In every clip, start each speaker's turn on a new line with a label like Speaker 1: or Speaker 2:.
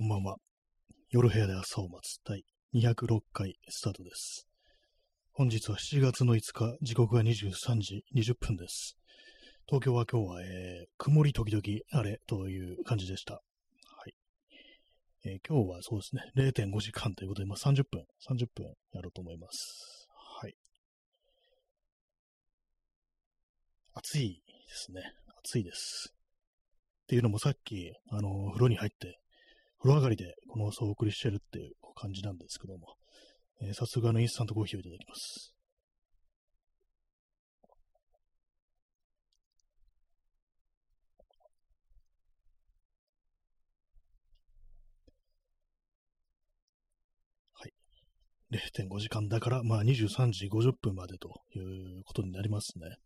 Speaker 1: こんばんは。夜部屋で朝を待つ第206回スタートです。本日は7月の5日、時刻は23時20分です。東京は今日は、えー、曇り時々晴れという感じでした。はい。えー、今日はそうですね、0.5時間ということで、まあ、30分、30分やろうと思います。はい。暑いですね。暑いです。っていうのもさっき、あの、風呂に入って、風呂上がりでこの放送をお送りしてるっていう感じなんですけども、えー、早速あのインスタントコーヒーをいただきます。はい。0.5時間だから、まあ23時50分までということになりますね。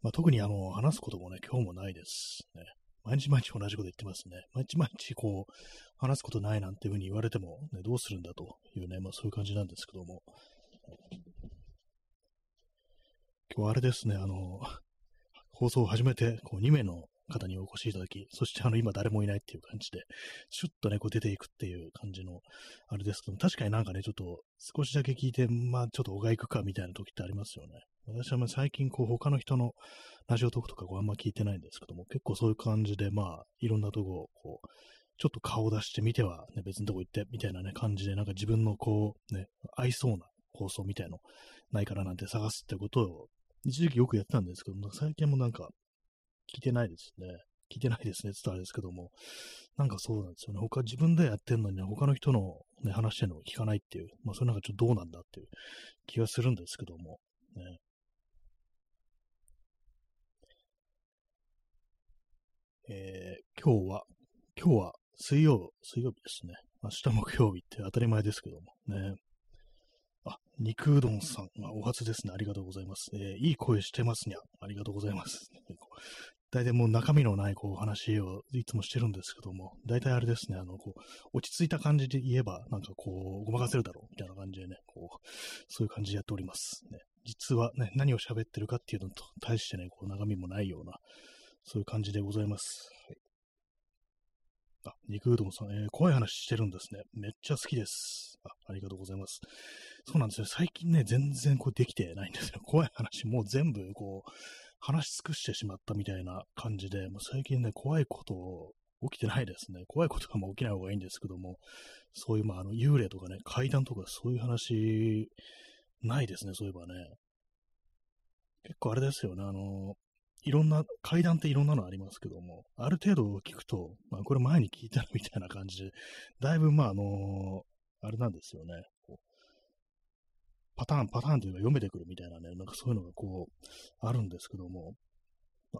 Speaker 1: まあ特にあの、話すこともね、今日もないですね。毎日毎日同じこと言ってますね。毎日毎日こう、話すことないなんていうふうに言われても、ね、どうするんだというね、まあそういう感じなんですけども。今日あれですね、あの、放送を始めて、こう2名の方にお越しいただき、そしてあの今誰もいないっていう感じで、シュッとね、こう出ていくっていう感じの、あれですけども、確かになんかね、ちょっと少しだけ聞いて、まあちょっとおが行くかみたいな時ってありますよね。私はま最近こう他の人のラジオトークとかこうあんま聞いてないんですけども、結構そういう感じで、まあ、いろんなとこを、こう、ちょっと顔を出してみては、ね、別のとこ行って、みたいなね、感じで、なんか自分のこう、ね、合いそうな放送みたいのないからなんて探すってことを、一時期よくやってたんですけども、最近もなんか、聞いてないですね。聞いてないですね、って言ったらあれですけども、なんかそうなんですよね。他自分でやってんのに、ね、他の人の、ね、話してるのを聞かないっていう、まあそれなんかちょっとどうなんだっていう気がするんですけども、ね。えー、今日は、今日は水曜、水曜日ですね。明日木曜日って当たり前ですけどもね。あ、肉うどんさん、まあ、お初ですね。ありがとうございます。えー、いい声してますにゃ。ありがとうございます。大体もう中身のないこう話をいつもしてるんですけども、大体あれですね、あの、こう、落ち着いた感じで言えば、なんかこう、ごまかせるだろう、みたいな感じでね、こう、そういう感じでやっております。ね、実はね、何を喋ってるかっていうのと対してね、こう、中身もないような、そういう感じでございます。はい、あ、肉うどんさん、えー、怖い話してるんですね。めっちゃ好きです。あ、ありがとうございます。そうなんですよ。最近ね、全然こうできてないんですよ。怖い話、もう全部こう、話し尽くしてしまったみたいな感じで、もう最近ね、怖いこと起きてないですね。怖いことがもう起きない方がいいんですけども、そういう、まあ、あの、幽霊とかね、階段とかそういう話、ないですね、そういえばね。結構あれですよね、あの、いろんな、階段っていろんなのありますけども、ある程度聞くと、まあ、これ前に聞いたみたいな感じで、だいぶ、まあ、あのー、あれなんですよね。パターン、パターンというか読めてくるみたいなね、なんかそういうのがこう、あるんですけども、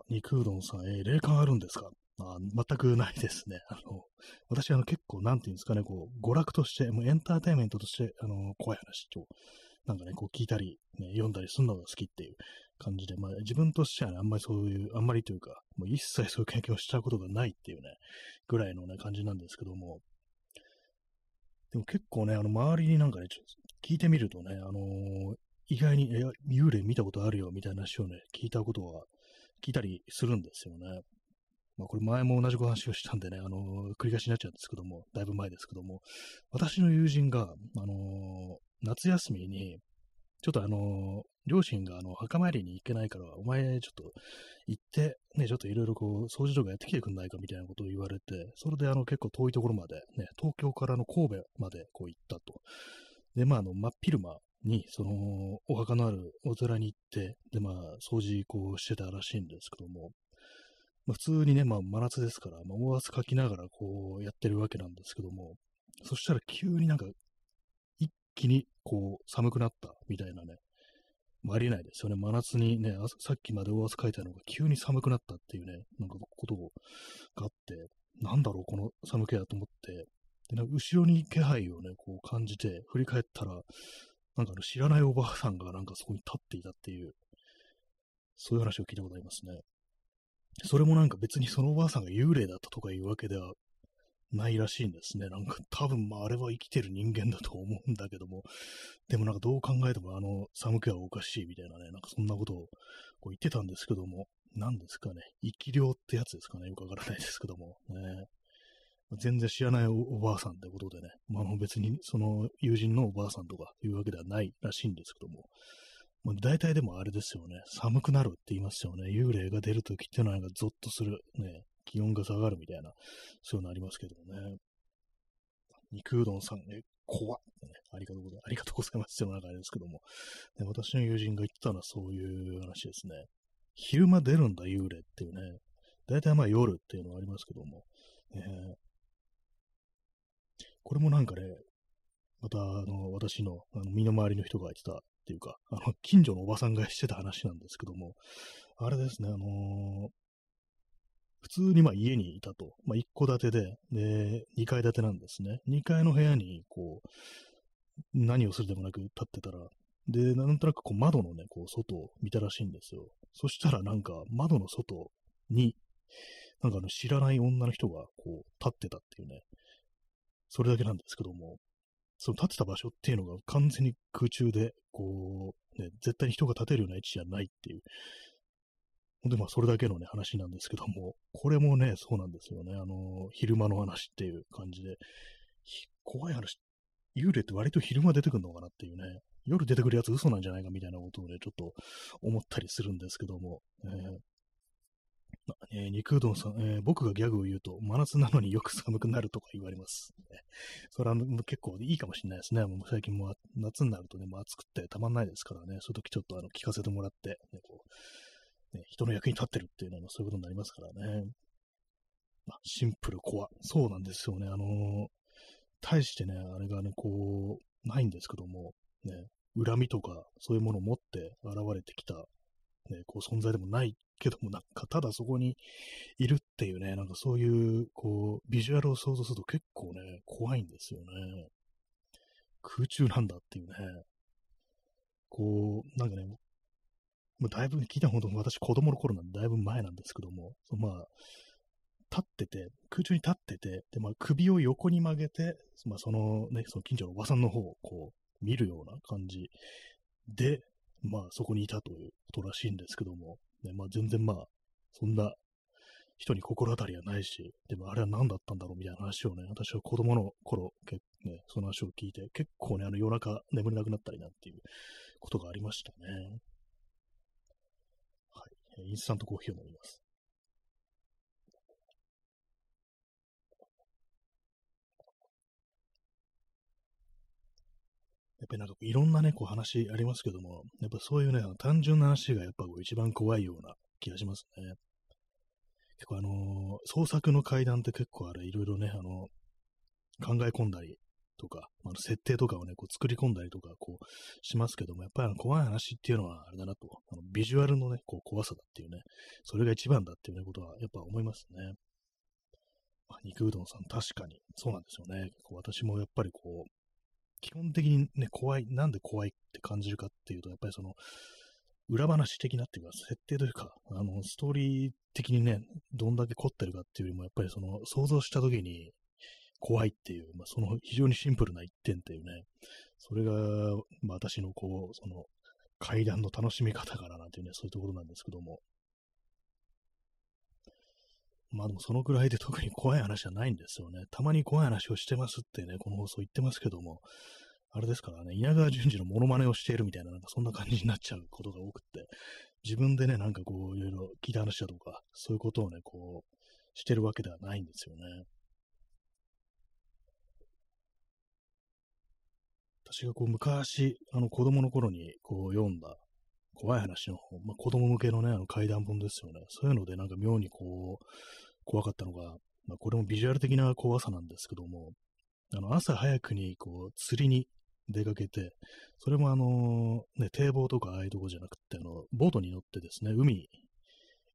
Speaker 1: 肉うどんさん、えー、霊感あるんですか？あ全くないですね。あの、私、あの、結構、なんていうんですかね、こう、娯楽として、もうエンターテインメントとして、あの、怖い話と、なんかね、こう聞いたり、ね、読んだりするのが好きっていう感じで、まあ自分としてはね、あんまりそういう、あんまりというか、もう一切そういう経験をしたことがないっていうね、ぐらいのね、感じなんですけども、でも結構ね、あの、周りになんかね、ちょっと聞いてみるとね、あのー、意外に、幽霊見たことあるよ、みたいな話をね、聞いたことは、聞いたりするんですよね。まあ、これ前も同じお話をしたんでね、あのー、繰り返しになっちゃうんですけども、だいぶ前ですけども、私の友人が、あのー、夏休みに、ちょっとあの、両親があの、墓参りに行けないから、お前ちょっと行って、ね、ちょっといろいろこう、掃除とかやってきてくんないかみたいなことを言われて、それであの、結構遠いところまで、ね、東京からの神戸までこう行ったと。で、まあ、あの、真っ昼間に、その、お墓のあるお寺に行って、で、まあ、掃除こうしてたらしいんですけども、まあ、普通にね、まあ、真夏ですから、まあ、大汗かきながらこう、やってるわけなんですけども、そしたら急になんか気にこう寒くなったみたいなね、ありえないですよね。真夏にね、さっきまで大汗かいたのが急に寒くなったっていうね、なんかことがあって、なんだろう、この寒気だと思って、でなんか後ろに気配をね、こう感じて、振り返ったら、なんかあの知らないおばあさんがなんかそこに立っていたっていう、そういう話を聞いたことありますね。それもなんか別にそのおばあさんが幽霊だったとかいうわけではないらしいんですね。なんか多分、まあ、あれは生きてる人間だと思うんだけども、でもなんかどう考えてもあの寒気はおかしいみたいなね、なんかそんなことをこう言ってたんですけども、何ですかね、生き量ってやつですかね、よくわからないですけども、ね。全然知らないおばあさんってことでね、まあ別にその友人のおばあさんとかいうわけではないらしいんですけども、まあ、大体でもあれですよね、寒くなるって言いますよね。幽霊が出るときってのはなんかゾッとする、ね、気温が下がるみたいな、そういうのありますけどもね。肉うどんさん、え、怖っ、ね。ありがとうございます。ありがとうございます。っていうの中ですけども、ね、私の友人が言ってたのはそういう話ですね。昼間出るんだ、幽霊っていうね。大体まあ夜っていうのはありますけども、えー、これもなんかね、また、あの、私の、あの、身の回りの人が言ってたっていうか、あの、近所のおばさんがしてた話なんですけども、あれですね、あのー、普通にまあ家にいたと。まあ一戸建てで、で、二階建てなんですね。二階の部屋に、こう、何をするでもなく立ってたら、で、なんとなくこう窓のね、こう外を見たらしいんですよ。そしたらなんか窓の外に、なんかあの知らない女の人がこう立ってたっていうね、それだけなんですけども、その立ってた場所っていうのが完全に空中で、こう、ね、絶対に人が立てるような位置じゃないっていう、でまあそれだけのね、話なんですけども、これもね、そうなんですよね。あの、昼間の話っていう感じで、怖い話、幽霊って割と昼間出てくるのかなっていうね、夜出てくるやつ嘘なんじゃないかみたいなことをね、ちょっと思ったりするんですけども、えーえー、肉うどんさん、えー、僕がギャグを言うと、真夏なのによく寒くなるとか言われます。ね、それは結構いいかもしれないですね。もう最近も夏になるとね、もう暑くてたまんないですからね、そういう時ちょっとあの聞かせてもらって、ね、こうね、人の役に立ってるっていうのはそういうことになりますからね。あ、シンプル、怖。そうなんですよね。あのー、対してね、あれがね、こう、ないんですけども、ね、恨みとか、そういうものを持って現れてきた、ね、こう存在でもないけども、なんか、ただそこにいるっていうね、なんかそういう、こう、ビジュアルを想像すると結構ね、怖いんですよね。空中なんだっていうね。こう、なんかね、もうだいぶ聞いたほど、私子供の頃なんでだいぶ前なんですけども、そまあ、立ってて、空中に立ってて、で、まあ、首を横に曲げて、まあ、そのね、その近所のおばさんの方をこう、見るような感じで、まあ、そこにいたということらしいんですけども、ね、まあ、全然まあ、そんな人に心当たりはないし、でもあれは何だったんだろうみたいな話をね、私は子供の頃、けね、その話を聞いて、結構ね、あの夜中眠れなくなったりなんていうことがありましたね。インスタントコーヒーを飲みます。やっぱりなんかいろんなね、こう話ありますけども、やっぱそういうね、単純な話がやっぱこう一番怖いような気がしますね。結構あのー、創作の階段って結構あれ、いろいろね、あの、考え込んだりとか、あ設定とかをね、こう作り込んだりとか、こう、しますけども、やっぱりあの怖い話っていうのはあれだなと、あのビジュアルのね、こう怖さだっていうね、それが一番だっていうね、ことはやっぱ思いますね。肉うどんさん、確かに、そうなんですよね。こう私もやっぱりこう、基本的にね、怖い、なんで怖いって感じるかっていうと、やっぱりその、裏話的なっていうか、設定というか、あの、ストーリー的にね、どんだけ凝ってるかっていうよりも、やっぱりその、想像した時に怖いっていう、まあ、その非常にシンプルな一点っていうね、それが、まあ、私のこう、その、階段の楽しみ方からなんていうね、そういうところなんですけども、まあでもそのくらいで特に怖い話はないんですよね。たまに怖い話をしてますってね、この放送言ってますけども、あれですからね、稲川淳二のモノマネをしているみたいな、なんかそんな感じになっちゃうことが多くって、自分でね、なんかこう、いろいろ聞いた話だとか、そういうことをね、こう、してるわけではないんですよね。私がこう、昔、あの、子供の頃にこう、読んだ怖い話の本、まあ、子供向けのね、あの怪談本ですよね。そういうのでなんか妙にこう、怖かったのが、まあ、これもビジュアル的な怖さなんですけども、あの、朝早くにこう、釣りに出かけて、それもあの、ね、堤防とかああいうとこじゃなくて、あの、ボートに乗ってですね、海、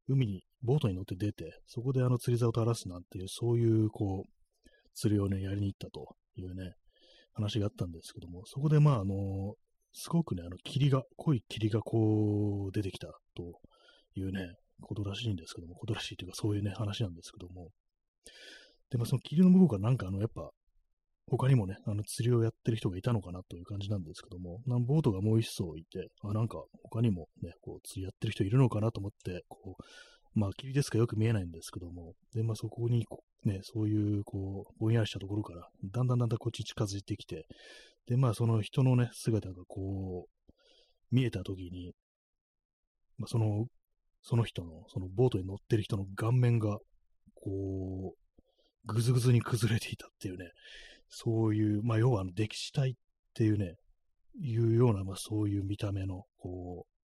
Speaker 1: 海に、ボートに乗って出て、そこであの釣り竿を垂らすなんていう、そういう、こう、釣りをね、やりに行ったというね、話があったんですけども、そこでまあ、あの、すごくね、あの、霧が、濃い霧がこう、出てきたというね、ことらしいんですけども、ことらしいというか、そういうね、話なんですけども。で、まあ、その霧の向こうからなんか、あの、やっぱ、他にもね、あの、釣りをやってる人がいたのかなという感じなんですけども、なんボートがもう一層いて、あ、なんか、他にもね、こう、釣りやってる人いるのかなと思って、こう、まあ、霧ですかよく見えないんですけども、で、まあ、そこにね、そういう、こう、ぼんやりしたところから、だんだんだんだんこっちに近づいてきて、で、まあ、その人のね、姿がこう、見えたときに、まあ、その、その人の、そのボートに乗ってる人の顔面が、こう、ぐずぐずに崩れていたっていうね、そういう、まあ、要はあの、歴史体っていうね、いうような、まあ、そういう見た目の、こう、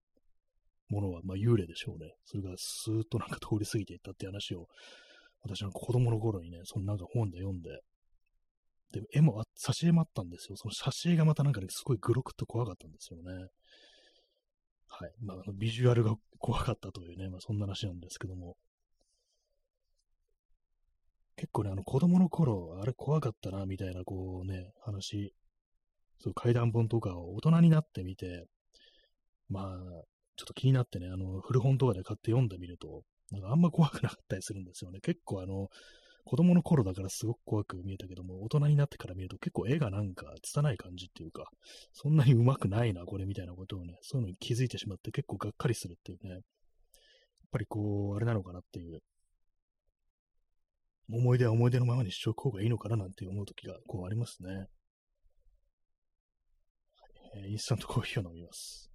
Speaker 1: ものは、まあ、幽霊でしょうね。それがスーッとなんか通り過ぎていったって話を、私の子供の頃にね、そのなんか本で読んで、で、絵もあ、挿絵もあったんですよ。その挿絵がまたなんかね、すごいグロくっと怖かったんですよね。はい。まあ、ビジュアルが怖かったというね、まあ、そんな話なんですけども。結構ね、あの、子供の頃、あれ怖かったな、みたいな、こうね、話、そう、怪談本とかを大人になってみて、まあ、ちょっと気になってね、あの、古本とかで買って読んでみると、なんかあんま怖くなかったりするんですよね。結構あの、子供の頃だからすごく怖く見えたけども、大人になってから見ると結構絵がなんか拙い感じっていうか、そんなに上手くないな、これみたいなことをね、そういうのに気づいてしまって結構がっかりするっていうね、やっぱりこう、あれなのかなっていう、思い出は思い出のままにしておく方がいいのかななんて思う時がこうありますね。はい、インスタントコーヒーを飲みます。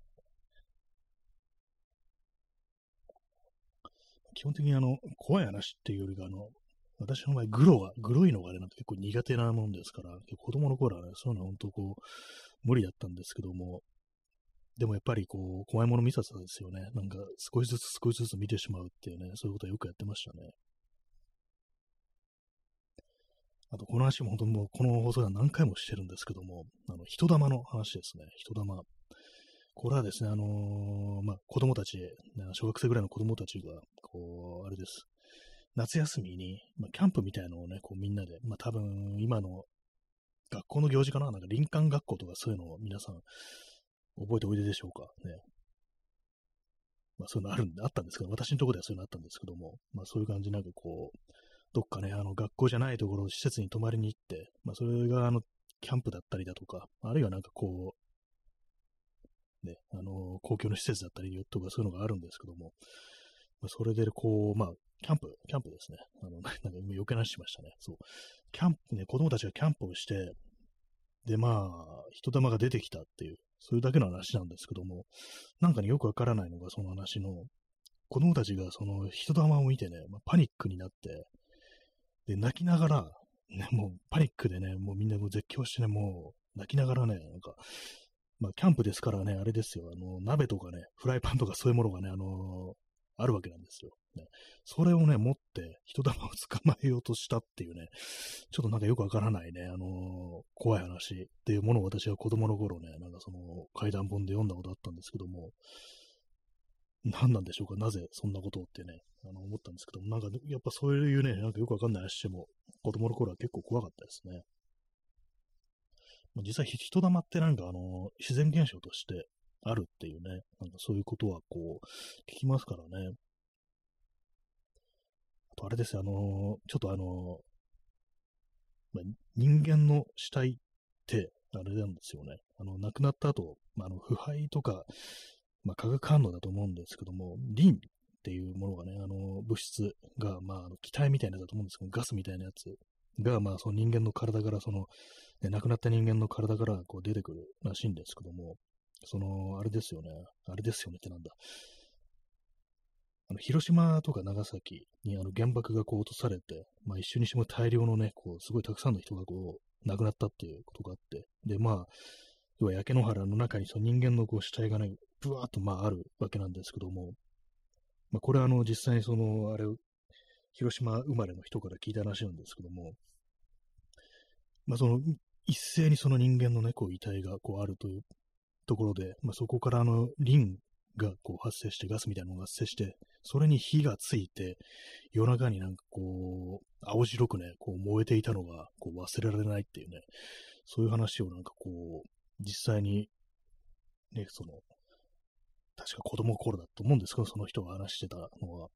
Speaker 1: 基本的にあの、怖い話っていうよりか、あの、私の場合、グロが、グロいのがあれなんて結構苦手なもんですから、子供の頃はね、そういうのは本当こう、無理だったんですけども、でもやっぱりこう、怖いもの見させたですよね。なんか少しずつ少しずつ見てしまうっていうね、そういうことはよくやってましたね。あと、この話も本当にもう、この放送では何回もしてるんですけども、あの、人玉の話ですね。人玉。これはですね、あのー、まあ、子供たち、小学生ぐらいの子供たちが、こう、あれです。夏休みに、まあ、キャンプみたいのをね、こうみんなで、まあ多分今の学校の行事かな？なんか林間学校とかそういうのを皆さん覚えておいででしょうか？ね。まあそういうのあるんで、あったんですけど、私のところではそういうのあったんですけども、まあそういう感じなんかこう、どっかね、あの学校じゃないところ、施設に泊まりに行って、まあそれがあの、キャンプだったりだとか、あるいはなんかこう、ね、あの、公共の施設だったりとかそういうのがあるんですけども、まあ、それでこう、まあ、キャンプ、キャンプですね。あの、な んか余計なししましたね。そう。キャンプね、子供たちがキャンプをして、で、まあ、人玉が出てきたっていう、そういうだけの話なんですけども、なんかね、よくわからないのが、その話の、子供たちがその人玉を見てね、まあ、パニックになって、で、泣きながら、ね、もうパニックでね、もうみんなもう絶叫してね、もう泣きながらね、なんか、まあ、キャンプですからね、あれですよ、あの、鍋とかね、フライパンとかそういうものがね、あのあるわけなんですよ。ね、それをね、持って人玉を捕まえようとしたっていうね、ちょっとなんかよくわからないね、あのー、怖い話っていうものを私は子供の頃ね、なんかその怪談本で読んだことあったんですけども、何なんでしょうか、なぜそんなことをってね、あの思ったんですけども、なんかやっぱそういうね、なんかよくわかんない話も、子供の頃は結構怖かったですね。実際、人玉ってなんかあの、自然現象としてあるっていうね、なんかそういうことはこう、聞きますからね。あとあれですよ、あのちょっとあのまあ、人間の死体って、あれなんですよね。あの、亡くなった後、まあ、あの腐敗とか、まあ、化学反応だと思うんですけども、リンっていうものがね、あの、物質が、まあ、あの気体みたいなやつだと思うんですけど、ガスみたいなやつが、まあ、その人間の体から、その、ね、亡くなった人間の体からこう出てくるらしいんですけども、その、あれですよね。あれですよねってなんだ。あの、広島とか長崎にあの原爆がこう落とされて、まあ一緒にしても大量のね、こう、すごいたくさんの人がこう、亡くなったっていうことがあって、で、まあ、要は焼け野原の中にその人間のこう死体がね、ぶわーっとまああるわけなんですけども、まあこれはあの実際にその、あれ、広島生まれの人から聞いた話なんですけども、まあその、一斉にその人間のね、こう遺体がこうあるというところで、まあ、そこからあの、リンがこう発生して、ガスみたいなのが発生して、それに火がついて、夜中になんかこう、青白くね、こう燃えていたのがこう忘れられないっていうね、そういう話をなんかこう、実際に、ね、その、確か子供の頃だと思うんですけど、その人が話してたのは、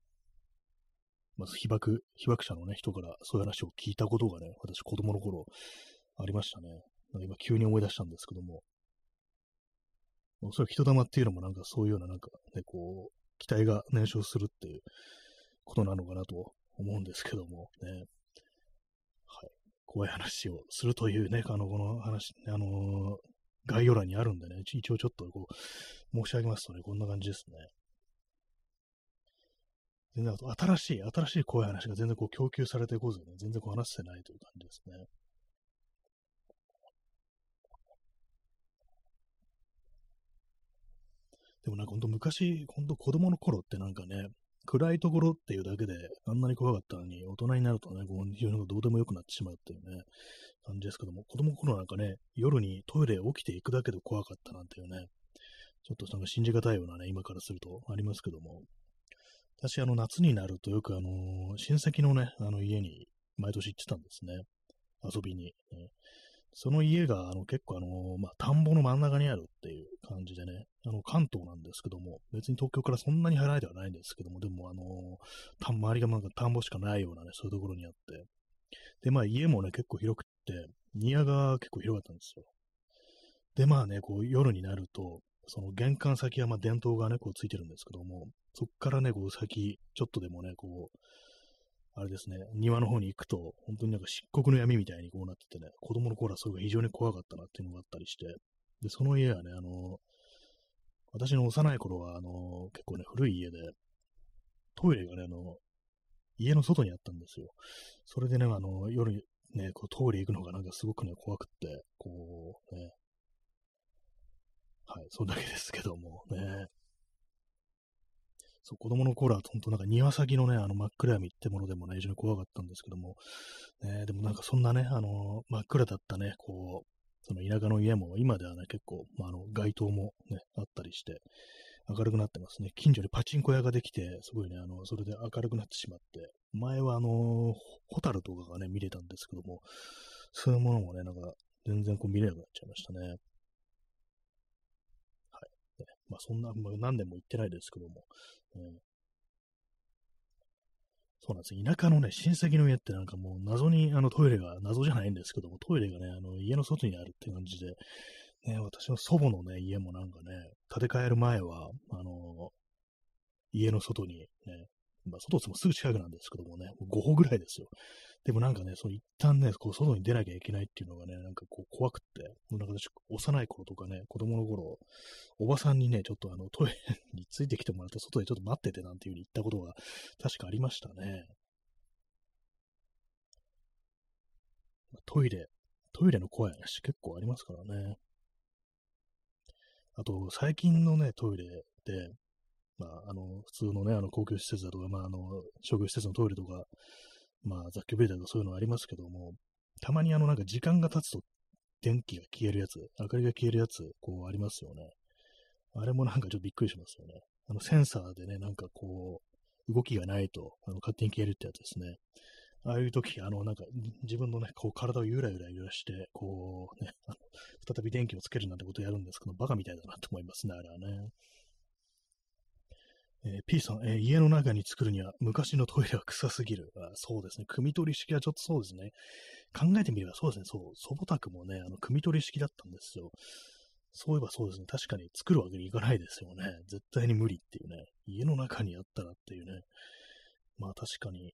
Speaker 1: まず被爆、被爆者のね、人からそういう話を聞いたことがね、私子供の頃ありましたね。なんか今急に思い出したんですけども、おそらく人玉っていうのもなんかそういうようななんかね、こう、期待が燃焼するっていうことなのかなと思うんですけどもね。はい怖い話をするというね、あの、この話、あの概要欄にあるんでね、一応ちょっとこう、申し上げますとね、こんな感じですね。全然、新しい、新しい怖い話が全然こう供給されてこずね、全然こう話せてないという感じですね。でもなんかほんと昔、ほんと子供の頃ってなんかね、暗いところっていうだけであんなに怖かったのに、大人になるとね、こういうのがどうでもよくなってしまうっていうね、感じですけども、子供の頃なんかね、夜にトイレ起きていくだけで怖かったなんていうね、ちょっとなんか信じがたいようなね、今からするとありますけども、私、あの、夏になるとよくあの、親戚のね、あの家に毎年行ってたんですね。遊びに。ね、その家が、あの、結構あの、まあ、田んぼの真ん中にあるっていう感じでね、あの、関東なんですけども、別に東京からそんなに離れてはないんですけども、でもあの、た周りがなんか田んぼしかないようなね、そういうところにあって、で、まあ、家もね、結構広くって、庭が結構広かったんですよ。で、まあね、こう、夜になると、その玄関先はまあ電灯がね、こうついてるんですけども、そっからね、こう先、ちょっとでもね、こう、あれですね、庭の方に行くと、本当になんか漆黒の闇みたいにこうなっててね、子供の頃はそれが非常に怖かったなっていうのがあったりして、で、その家はね、あの、私の幼い頃は、あの、結構ね、古い家で、トイレがね、あの、家の外にあったんですよ。それでね、あの、夜ね、こうトイレ行くのがなんかすごくね、怖くって、こう、ね、はい、そんだけですけどもね。そう、子供の頃は本当なんか庭先のね、あの真っ暗闇ってものでもね、非常に怖かったんですけども、ね、でもなんかそんなね、あの、真っ暗だったね、こう、その田舎の家も今ではね、結構、まあ、あの、街灯もね、あったりして、明るくなってますね。近所にパチンコ屋ができて、すごいね、あの、それで明るくなってしまって、前はあの、ホタルとかがね、見れたんですけども、そういうものもね、なんか、全然こう見れなくなっちゃいましたね。まあそんな、まあ、何年も行ってないですけども、えー、そうなんです。田舎のね、親戚の家ってなんかもう謎にあのトイレが、謎じゃないんですけども、トイレがね、あの家の外にあるって感じで、ね、私の祖母のね、家もなんかね、建て替える前は、あの、家の外にね、まあ、外ってもすぐ近くなんですけどもね、5歩ぐらいですよ。でもなんかね、その一旦ね、こう外に出なきゃいけないっていうのがね、なんかこう怖くって、なんか私、幼い頃とかね、子供の頃、おばさんにね、ちょっとあのトイレについてきてもらって外でちょっと待っててなんていう風に言ったことが確かありましたね。トイレ、トイレの怖い話結構ありますからね。あと、最近のね、トイレで、まあ、あの、普通のね、あの、公共施設だとか、まあ、あの、商業施設のトイレとか、まあ、雑居ビルだとかそういうのありますけども、たまにあの、なんか時間が経つと電気が消えるやつ、明かりが消えるやつ、こうありますよね。あれもなんかちょっとびっくりしますよね。あの、センサーでね、なんかこう、動きがないと、あの、勝手に消えるってやつですね。ああいう時、あの、なんか、自分のね、こう、体をゆらゆら揺らして、こう、ね、再び電気をつけるなんてことをやるんですけど、バカみたいだなと思いますね、あれはね。えー、P さん、えー、家の中に作るには昔のトイレは臭すぎる。あそうですね。汲み取り式はちょっとそうですね。考えてみればそうですね。そう、祖母宅もね、あの、汲み取り式だったんですよ。そういえばそうですね。確かに作るわけにいかないですよね。絶対に無理っていうね。家の中にあったらっていうね。まあ確かにね。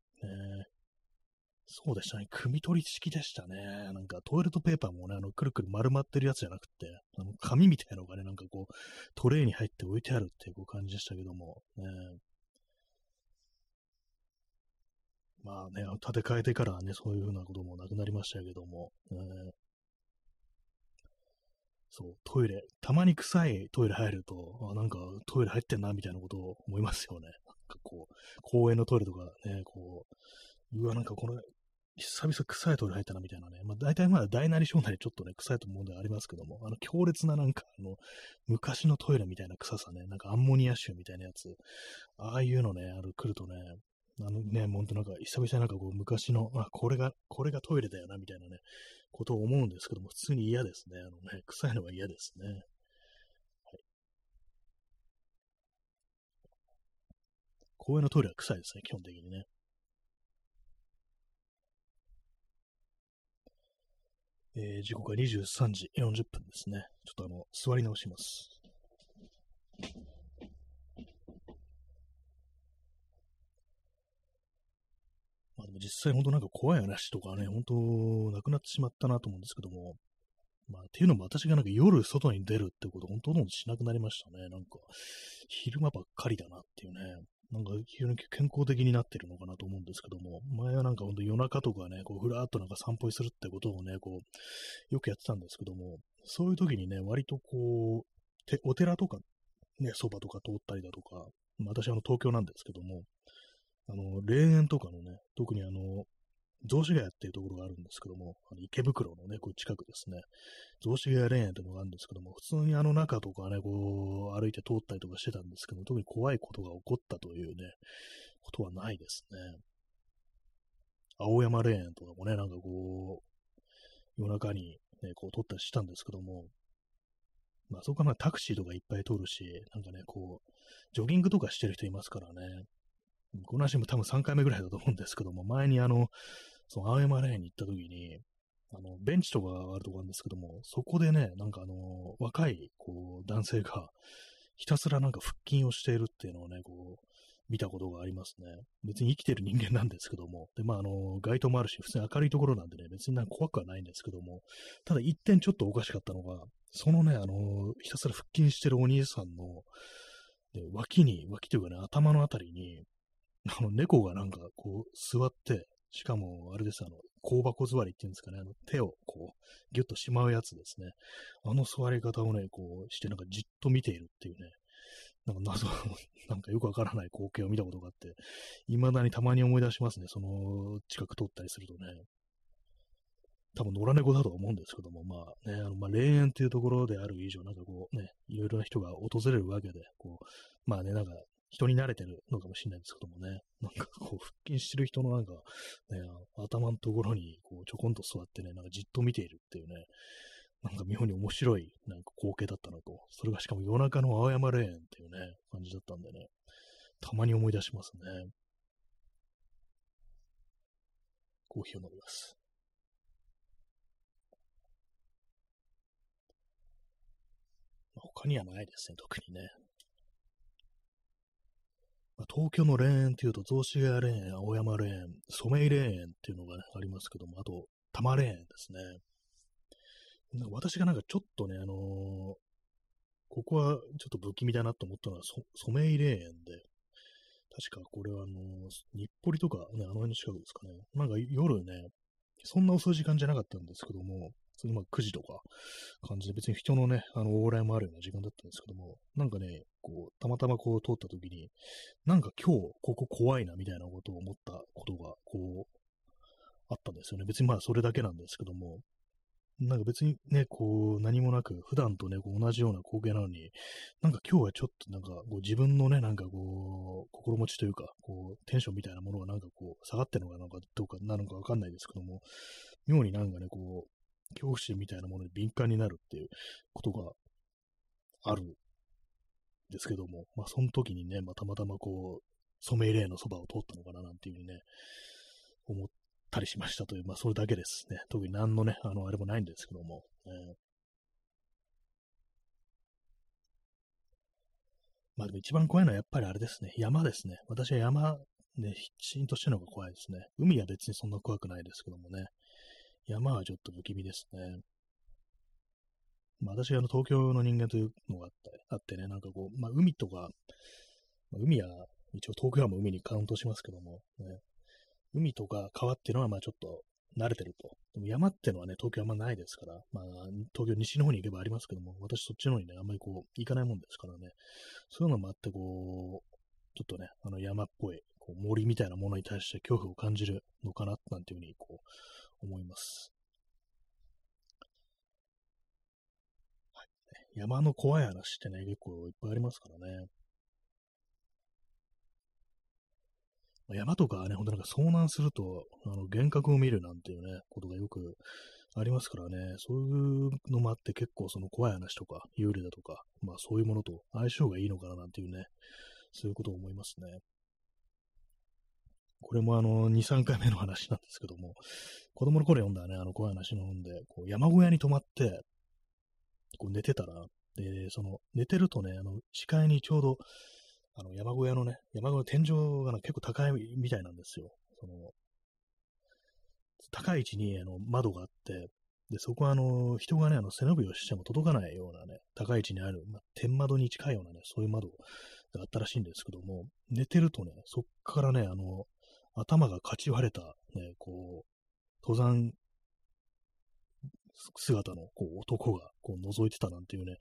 Speaker 1: そうでしたね。組み取り式でしたね。なんかトイレットペーパーもね、あの、くるくる丸まってるやつじゃなくて、あの、紙みたいなのがね、なんかこう、トレイに入って置いてあるっていう感じでしたけども、ね。まあね、建て替えてからね、そういうふうなこともなくなりましたけども、ね、そう、トイレ、たまに臭いトイレ入ると、あなんかトイレ入ってんな、みたいなことを思いますよね。なんかこう、公園のトイレとかね、こう、うわ、なんかこの久々臭いトイレ入ったなみたいなね。まあ大体まだ大なり小なりちょっとね、臭いと思うんでありますけども、あの強烈ななんかあの、昔のトイレみたいな臭さね、なんかアンモニア臭みたいなやつ、ああいうのね、あの来るとね、あのね、ほんとなんか久々になんかこう昔の、あ、これが、これがトイレだよなみたいなね、ことを思うんですけども、普通に嫌ですね。あのね、臭いのは嫌ですね。公園のトイレは臭いですね、基本的にね。えー、時刻は23時40分ですね。ちょっとあの、座り直します。まあでも実際本当なんか怖い話とかね、本当なくなってしまったなと思うんですけども、まあ、っていうのも私がなんか夜外に出るってこと本当どんどんしなくなりましたね。なんか、昼間ばっかりだなっていうね。なんか非常に健康的になってるのかなと思うんですけども、前はなんかほんと夜中とかね、こうふらーっとなんか散歩するってことをね、こう、よくやってたんですけども、そういう時にね、割とこう、てお寺とか、ね、そばとか通ったりだとか、私はあの東京なんですけども、あの、霊園とかのね、特にあの、雑司ヶ谷っていうところがあるんですけども、あの池袋のね、こう近くですね、雑司ヶ谷霊園っていうのがあるんですけども、普通にあの中とかね、こう、歩いて通ったりとかしてたんですけども、特に怖いことが起こったというね、ことはないですね。青山霊園とかもね、なんかこう、夜中にね、こう通ったりしたんですけども、まあそこはまあタクシーとかいっぱい通るし、なんかね、こう、ジョギングとかしてる人いますからね、この話も多分3回目ぐらいだと思うんですけども、前にあの、その青山レーンに行った時に、あの、ベンチとかがあるところなんですけども、そこでね、なんかあの、若い、こう、男性が、ひたすらなんか腹筋をしているっていうのをね、こう、見たことがありますね。別に生きてる人間なんですけども、で、まあ、あの、街灯もあるし、普通に明るいところなんでね、別になんか怖くはないんですけども、ただ一点ちょっとおかしかったのが、そのね、あの、ひたすら腹筋してるお兄さんの、で脇に、脇というかね、頭のあたりに、あの、猫がなんかこう座って、しかも、あれです、あの、香箱座りっていうんですかね、あの、手をこう、ぎゅっとしまうやつですね。あの座り方をね、こうして、なんかじっと見ているっていうね、なんか謎、なんかよくわからない光景を見たことがあって、未だにたまに思い出しますね、その近く通ったりするとね。多分野良猫だと思うんですけども、まあね、あの、まあ、霊園っていうところである以上、なんかこうね、いろいろな人が訪れるわけで、こう、まあね、なんか人に慣れてるのかもしれないんですけどもね、なんかこう、腹筋してる人のなんか、ね、頭のところにこうちょこんと座ってね、なんかじっと見ているっていうね、なんか妙に面白いなんか光景だったなと、それがしかも夜中の青山霊園っていうね、感じだったんでね、たまに思い出しますね。コーヒーを飲みます。他にはないですね、特にね。東京の霊園っていうと、雑司ヶ谷霊園、青山霊園、染井霊園っていうのが、ね、ありますけども、あと、多摩霊園ですね。なんか私がなんかちょっとね、あのー、ここはちょっと不気味だなと思ったのは、染井霊園で、確かこれはあのー、日暮里とかね、あの辺の近くですかね。なんか夜ね、そんな遅い時間じゃなかったんですけども、そのまあ9時とか感じで別に人のね、あの往来もあるような時間だったんですけども、なんかね、こう、たまたまこう通った時に、なんか今日ここ怖いなみたいなことを思ったことが、こう、あったんですよね。別にまあそれだけなんですけども、なんか別にね、こう、何もなく、普段とね、こう同じような光景なのに、なんか今日はちょっとなんか、こう自分のね、なんかこう、心持ちというか、こう、テンションみたいなものがなんかこう、下がってるのかなんかどうかなのかわかんないですけども、妙になんかね、こう、恐怖心みたいなものに敏感になるっていうことがあるんですけども、まあ、その時にね、まあ、たまたまこう、ソメイレーのそばを通ったのかななんていうふうにね、思ったりしましたという、まあ、それだけですね。特に何のね、あの、あれもないんですけども、えー、まあでも一番怖いのはやっぱりあれですね。山ですね。私は山、ね、シーンとしてるのが怖いですね。海は別にそんな怖くないですけどもね。山はちょっと不気味ですね。まあ、私、あの、東京の人間というのがあってあってね、なんかこう、まあ、海とか、まあ、海は、一応東京湾も海にカウントしますけども、ね、海とか川っていうのは、まあ、ちょっと慣れてると。でも山っていうのはね、東京あんまないですから、まあ、東京西の方に行けばありますけども、私そっちの方にね、あんまりこう、行かないもんですからね、そういうのもあって、こう、ちょっとね、あの山っぽい、こう森みたいなものに対して恐怖を感じるのかな、なんていうふうに、こう、思います。はい、山の怖い話ってね、結構いっぱいありますからね。山とかね、ほんとなんか遭難すると、あの、幻覚を見るなんていうね、ことがよくありますからね、そういうのもあって結構その怖い話とか、幽霊だとか、まあそういうものと相性がいいのかななんていうね、そういうことを思いますね。これもあの、2、3回目の話なんですけども、子供の頃読んだね、あの怖い話の本で、こう山小屋に泊まって、こう寝てたら、で、その、寝てるとね、あの、視界にちょうど、あの、山小屋のね、山小屋の天井が結構高いみたいなんですよ。その、高い位置にあの窓があって、で、そこはあの、人がね、あの、背伸びをしても届かないようなね、高い位置にある、まあ、天窓に近いようなね、そういう窓があったらしいんですけども、寝てるとね、そっからね、あの、頭がかち割れた、ね、こう、登山姿のこう男がこう覗いてたなんていうね、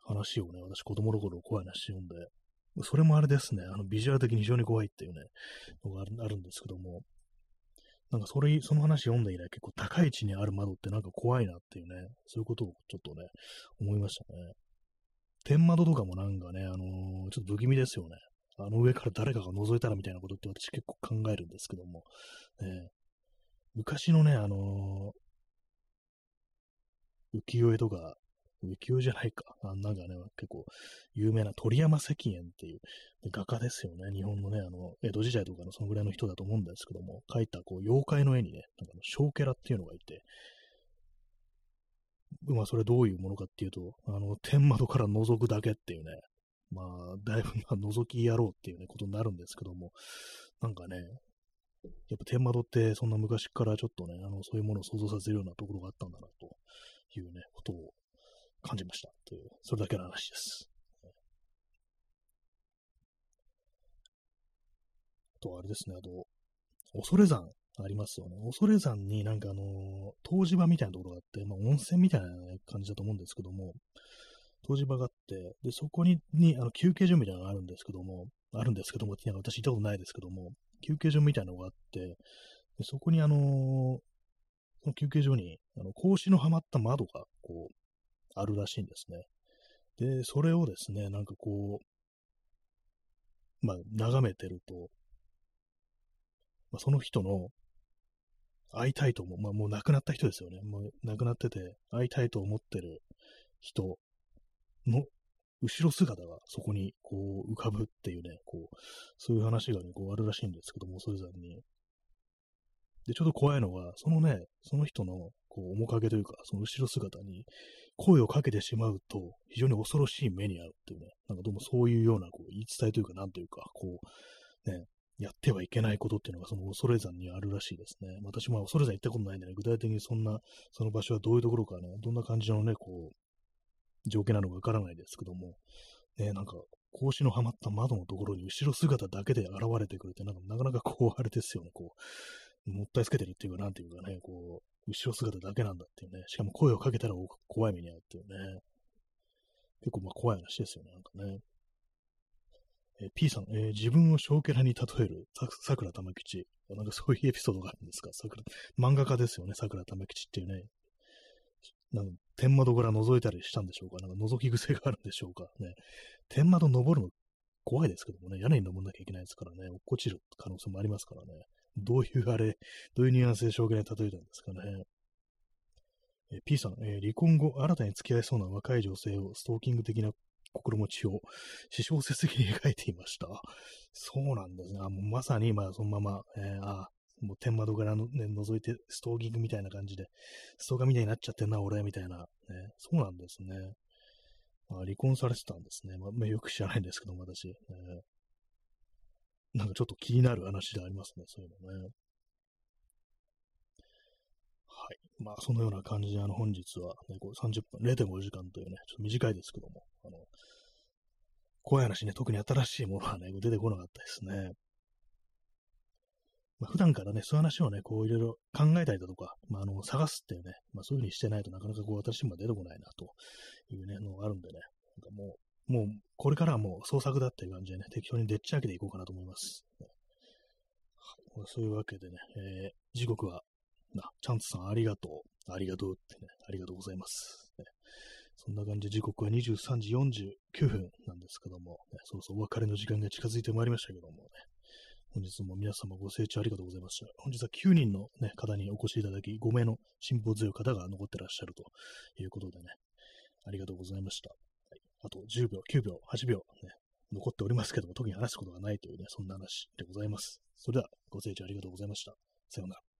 Speaker 1: 話をね、私子供の頃怖い話読んで、それもあれですね、あのビジュアル的に非常に怖いっていうね、のがあるんですけども、なんかそれ、その話読んで以来結構高い位置にある窓ってなんか怖いなっていうね、そういうことをちょっとね、思いましたね。天窓とかもなんかね、あのー、ちょっと不気味ですよね。あの上から誰かが覗いたらみたいなことって私結構考えるんですけども、ね、昔のね、あのー、浮世絵とか、浮世絵じゃないか。あなんかね、結構有名な鳥山石燕っていう画家ですよね。日本のね、あの、江戸時代とかのそのぐらいの人だと思うんですけども、描いたこう妖怪の絵にね、なんかの小ケラっていうのがいて、まあそれどういうものかっていうと、あの、天窓から覗くだけっていうね、まあ、だいぶ、まあ、覗きやろうっていうね、ことになるんですけども、なんかね、やっぱ天窓ってそんな昔からちょっとね、あの、そういうものを想像させるようなところがあったんだな、というね、ことを感じました。という、それだけの話です。あと、あれですね、あと、恐山ありますよね。恐山になんかあの、湯治場みたいなところがあって、まあ温泉みたいな、感じだと思うんですけども、湯治場があって、で、そこに、に、あの、休憩所みたいなのがあるんですけども、あるんですけども、私行ったことないですけども、休憩所みたいなのがあって、でそこにあのー、その休憩所に、あの、格子のはまった窓が、こう、あるらしいんですね。で、それをですね、なんかこう、まあ、眺めてると、まあ、その人の会いたいと思う、まあ、もう亡くなった人ですよね。もう亡くなってて、会いたいと思ってる人の後ろ姿がそこにこう浮かぶっていうね、こう、そういう話がね、こうあるらしいんですけども、それぞれに。で、ちょっと怖いのが、そのね、その人のこう面影というか、その後ろ姿に声をかけてしまうと、非常に恐ろしい目に遭うっていうね、なんかどうもそういうようなこう言い伝えというか、なんというか、こう、ね、やってはいけないことっていうのがその恐山にあるらしいですね。私も恐山行ったことないんでね、具体的にそんな、その場所はどういうところかね、どんな感じのね、こう、条件なのかわからないですけども、ね、なんか、格子のはまった窓のところに後ろ姿だけで現れてくるって、なんかなかなかこう、あれですよね、こう、もったいつけてるっていうか、なんていうかね、こう、後ろ姿だけなんだっていうね、しかも声をかけたら怖い目に遭うっていうね、結構まあ怖い話ですよね、なんかね。えー、P さん、えー、自分を小キャラに例える桜玉吉。なんかそういうエピソードがあるんですか？桜、漫画家ですよね、桜玉吉っていうね。なん天窓から覗いたりしたんでしょうか？なんか覗き癖があるんでしょうか？ね。天窓登るの怖いですけどもね、屋根に登んなきゃいけないですからね、落っこちる可能性もありますからね。どういうあれ、どういうニュアンスで証言に例えたんですかね？え P さん、え、離婚後、新たに付き合いそうな若い女性をストーキング的な心持ちを私小説的に描いていました。そうなんですね。あもうまさに、まあ、そのまま、えー、あもう天窓からの、ね、覗いてストーキングみたいな感じで、ストーカーみたいになっちゃってんな、俺、みたいな、ね。そうなんですね。まあ、離婚されてたんですね。まあ、よく知らないんですけども、私、え。なんかちょっと気になる話でありますね、そういうのね。はい。まあ、そのような感じで、あの、本日は、ね、こう30分、0.5時間というね、ちょっと短いですけども、あの、怖い話ね、特に新しいものはね、出てこなかったですね。まあ、普段からね、そういう話をね、こういろいろ考えたりだとか、まあ、あの、探すっていうね、まあ、そういうふうにしてないとなかなかこう、私も出てこないな、というね、のがあるんでね、なんかもう、もう、これからはもう創作だっていう感じでね、適当にでっち上げていこうかなと思います。はい、そういうわけでね、えー、時刻はな、チャンツさんありがとう。ありがとうってね、ありがとうございます。ね、そんな感じで時刻は23時49分なんですけども、ね、そろそろお別れの時間が近づいてまいりましたけどもね、本日も皆様ご清聴ありがとうございました。本日は9人の、ね、方にお越しいただき、5名の辛抱強い方が残ってらっしゃるということでね、ありがとうございました。はい、あと10秒、9秒、8秒、ね、残っておりますけども、特に話すことがないというね、そんな話でございます。それでは、ご清聴ありがとうございました。さようなら。